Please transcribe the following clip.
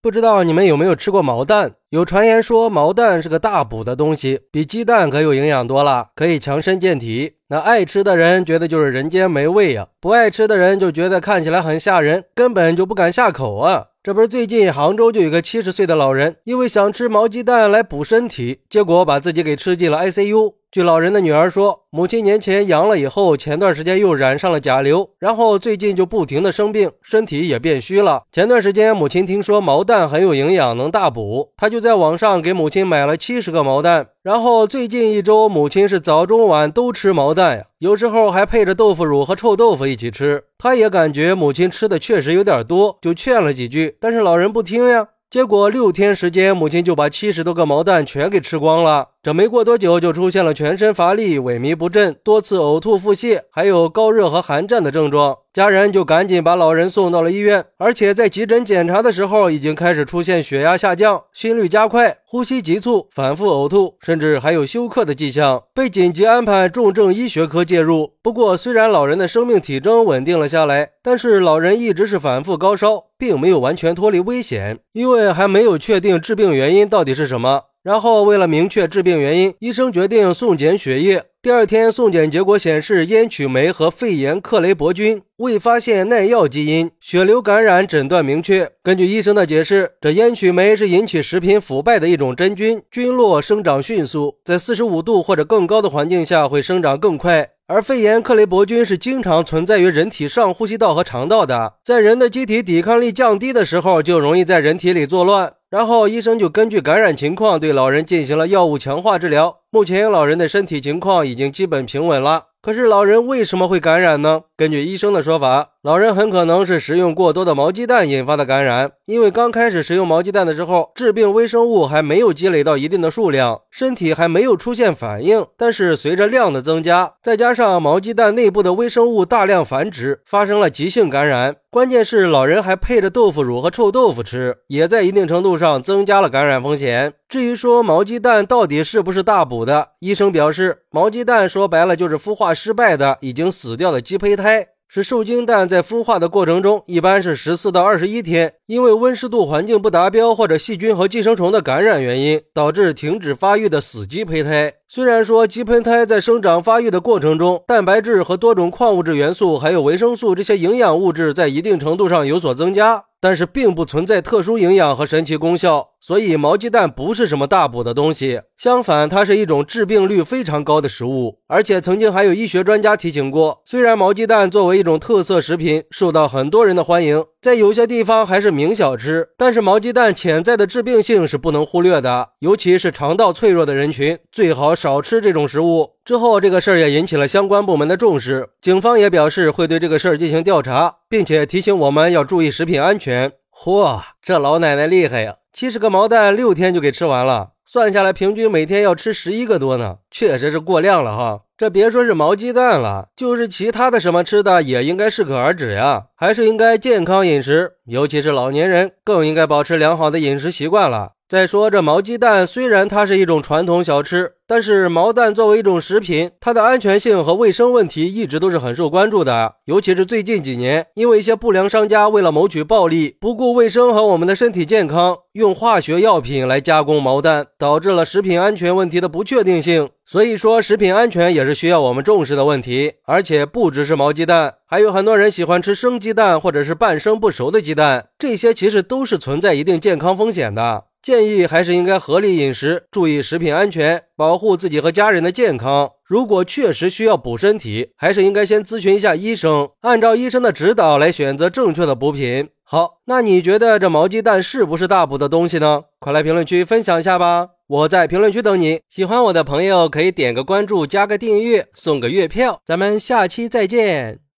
不知道你们有没有吃过毛蛋？有传言说毛蛋是个大补的东西，比鸡蛋可有营养多了，可以强身健体。那爱吃的人觉得就是人间美味呀，不爱吃的人就觉得看起来很吓人，根本就不敢下口啊。这不是最近杭州就有个七十岁的老人，因为想吃毛鸡蛋来补身体，结果把自己给吃进了 ICU。据老人的女儿说，母亲年前阳了以后，前段时间又染上了甲流，然后最近就不停的生病，身体也变虚了。前段时间母亲听说毛蛋很有营养，能大补，他就在网上给母亲买了七十个毛蛋。然后最近一周，母亲是早中晚都吃毛蛋呀，有时候还配着豆腐乳和臭豆腐一起吃。他也感觉母亲吃的确实有点多，就劝了几句，但是老人不听呀。结果六天时间，母亲就把七十多个毛蛋全给吃光了。这没过多久，就出现了全身乏力、萎靡不振、多次呕吐、腹泻，还有高热和寒战的症状。家人就赶紧把老人送到了医院，而且在急诊检查的时候，已经开始出现血压下降、心率加快、呼吸急促、反复呕吐，甚至还有休克的迹象，被紧急安排重症医学科介入。不过，虽然老人的生命体征稳定了下来，但是老人一直是反复高烧，并没有完全脱离危险，因为还没有确定致病原因到底是什么。然后，为了明确致病原因，医生决定送检血液。第二天送检结果显示，烟曲酶和肺炎克雷伯菌未发现耐药基因，血流感染诊断明确。根据医生的解释，这烟曲酶是引起食品腐败的一种真菌，菌落生长迅速，在四十五度或者更高的环境下会生长更快。而肺炎克雷伯菌是经常存在于人体上呼吸道和肠道的，在人的机体抵抗力降低的时候，就容易在人体里作乱。然后医生就根据感染情况对老人进行了药物强化治疗。目前老人的身体情况已经基本平稳了。可是老人为什么会感染呢？根据医生的说法，老人很可能是食用过多的毛鸡蛋引发的感染。因为刚开始食用毛鸡蛋的时候，致病微生物还没有积累到一定的数量，身体还没有出现反应。但是随着量的增加，再加上毛鸡蛋内部的微生物大量繁殖，发生了急性感染。关键是老人还配着豆腐乳和臭豆腐吃，也在一定程度上增加了感染风险。至于说毛鸡蛋到底是不是大补的，医生表示，毛鸡蛋说白了就是孵化失败的、已经死掉的鸡胚胎。是受精蛋在孵化的过程中，一般是十四到二十一天，因为温湿度环境不达标或者细菌和寄生虫的感染原因，导致停止发育的死鸡胚胎。虽然说鸡胚胎在生长发育的过程中，蛋白质和多种矿物质元素，还有维生素这些营养物质在一定程度上有所增加。但是并不存在特殊营养和神奇功效，所以毛鸡蛋不是什么大补的东西。相反，它是一种致病率非常高的食物。而且曾经还有医学专家提醒过，虽然毛鸡蛋作为一种特色食品受到很多人的欢迎，在有些地方还是名小吃，但是毛鸡蛋潜在的致病性是不能忽略的，尤其是肠道脆弱的人群，最好少吃这种食物。之后，这个事儿也引起了相关部门的重视，警方也表示会对这个事儿进行调查。并且提醒我们要注意食品安全。嚯，这老奶奶厉害呀！七十个毛蛋六天就给吃完了，算下来平均每天要吃十一个多呢，确实是过量了哈。这别说是毛鸡蛋了，就是其他的什么吃的也应该适可而止呀，还是应该健康饮食，尤其是老年人更应该保持良好的饮食习惯了。再说这毛鸡蛋，虽然它是一种传统小吃。但是毛蛋作为一种食品，它的安全性和卫生问题一直都是很受关注的。尤其是最近几年，因为一些不良商家为了谋取暴利，不顾卫生和我们的身体健康，用化学药品来加工毛蛋，导致了食品安全问题的不确定性。所以说，食品安全也是需要我们重视的问题。而且不只是毛鸡蛋，还有很多人喜欢吃生鸡蛋或者是半生不熟的鸡蛋，这些其实都是存在一定健康风险的。建议还是应该合理饮食，注意食品安全，保护自己和家人的健康。如果确实需要补身体，还是应该先咨询一下医生，按照医生的指导来选择正确的补品。好，那你觉得这毛鸡蛋是不是大补的东西呢？快来评论区分享一下吧！我在评论区等你。喜欢我的朋友可以点个关注，加个订阅，送个月票。咱们下期再见。